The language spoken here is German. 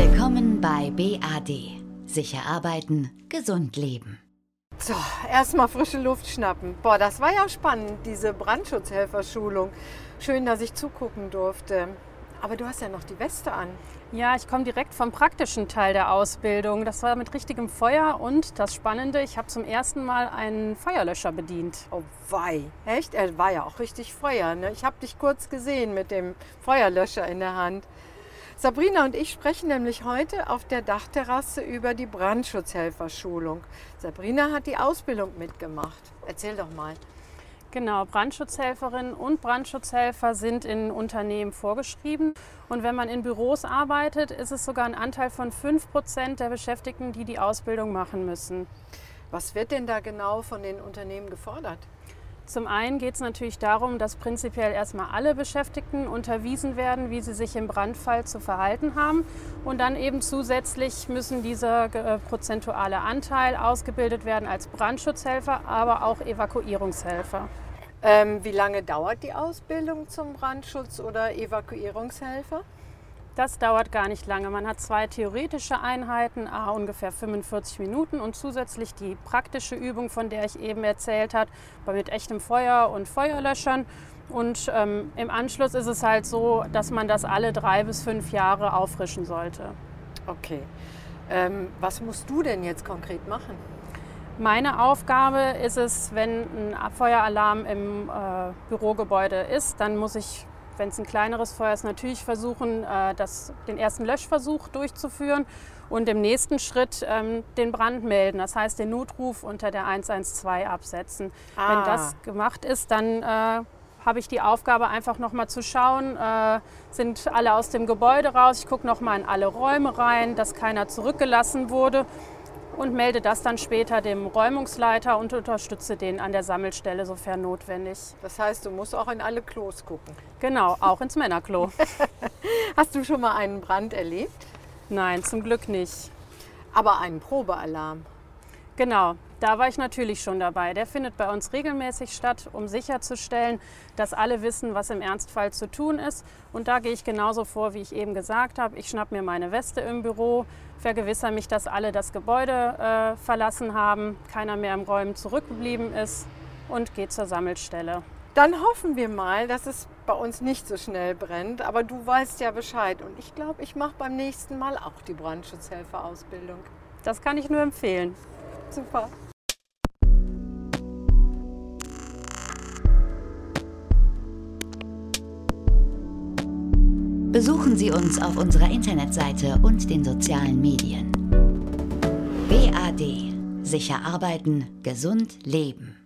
Willkommen bei BAD. Sicher arbeiten, gesund leben. So, erstmal frische Luft schnappen. Boah, das war ja spannend, diese Brandschutzhelferschulung. Schön, dass ich zugucken durfte. Aber du hast ja noch die Weste an. Ja, ich komme direkt vom praktischen Teil der Ausbildung. Das war mit richtigem Feuer und das Spannende, ich habe zum ersten Mal einen Feuerlöscher bedient. Oh wei, echt? Er war ja auch richtig Feuer. Ne? Ich habe dich kurz gesehen mit dem Feuerlöscher in der Hand. Sabrina und ich sprechen nämlich heute auf der Dachterrasse über die Brandschutzhelferschulung. Sabrina hat die Ausbildung mitgemacht. Erzähl doch mal. Genau, Brandschutzhelferinnen und Brandschutzhelfer sind in Unternehmen vorgeschrieben. Und wenn man in Büros arbeitet, ist es sogar ein Anteil von 5 Prozent der Beschäftigten, die die Ausbildung machen müssen. Was wird denn da genau von den Unternehmen gefordert? Zum einen geht es natürlich darum, dass prinzipiell erstmal alle Beschäftigten unterwiesen werden, wie sie sich im Brandfall zu verhalten haben. Und dann eben zusätzlich müssen dieser äh, prozentuale Anteil ausgebildet werden als Brandschutzhelfer, aber auch Evakuierungshelfer. Ähm, wie lange dauert die Ausbildung zum Brandschutz oder Evakuierungshelfer? Das dauert gar nicht lange. Man hat zwei theoretische Einheiten, ah, ungefähr 45 Minuten und zusätzlich die praktische Übung, von der ich eben erzählt habe, mit echtem Feuer und Feuerlöschern. Und ähm, im Anschluss ist es halt so, dass man das alle drei bis fünf Jahre auffrischen sollte. Okay. Ähm, was musst du denn jetzt konkret machen? Meine Aufgabe ist es, wenn ein Abfeueralarm im äh, Bürogebäude ist, dann muss ich wenn es ein kleineres Feuer ist, natürlich versuchen, äh, das, den ersten Löschversuch durchzuführen und im nächsten Schritt ähm, den Brand melden. Das heißt, den Notruf unter der 112 absetzen. Ah. Wenn das gemacht ist, dann äh, habe ich die Aufgabe, einfach nochmal zu schauen, äh, sind alle aus dem Gebäude raus. Ich gucke nochmal in alle Räume rein, dass keiner zurückgelassen wurde und melde das dann später dem Räumungsleiter und unterstütze den an der Sammelstelle, sofern notwendig. Das heißt, du musst auch in alle Klos gucken. Genau, auch ins Männerklo. Hast du schon mal einen Brand erlebt? Nein, zum Glück nicht. Aber einen Probealarm. Genau, da war ich natürlich schon dabei. Der findet bei uns regelmäßig statt, um sicherzustellen, dass alle wissen, was im Ernstfall zu tun ist. Und da gehe ich genauso vor, wie ich eben gesagt habe. Ich schnapp mir meine Weste im Büro, vergewissere mich, dass alle das Gebäude äh, verlassen haben, keiner mehr im Räumen zurückgeblieben ist und gehe zur Sammelstelle. Dann hoffen wir mal, dass es bei uns nicht so schnell brennt. Aber du weißt ja Bescheid. Und ich glaube, ich mache beim nächsten Mal auch die Brandschutzhelferausbildung. Das kann ich nur empfehlen. Super. Besuchen Sie uns auf unserer Internetseite und den sozialen Medien. BAD. Sicher arbeiten, gesund leben.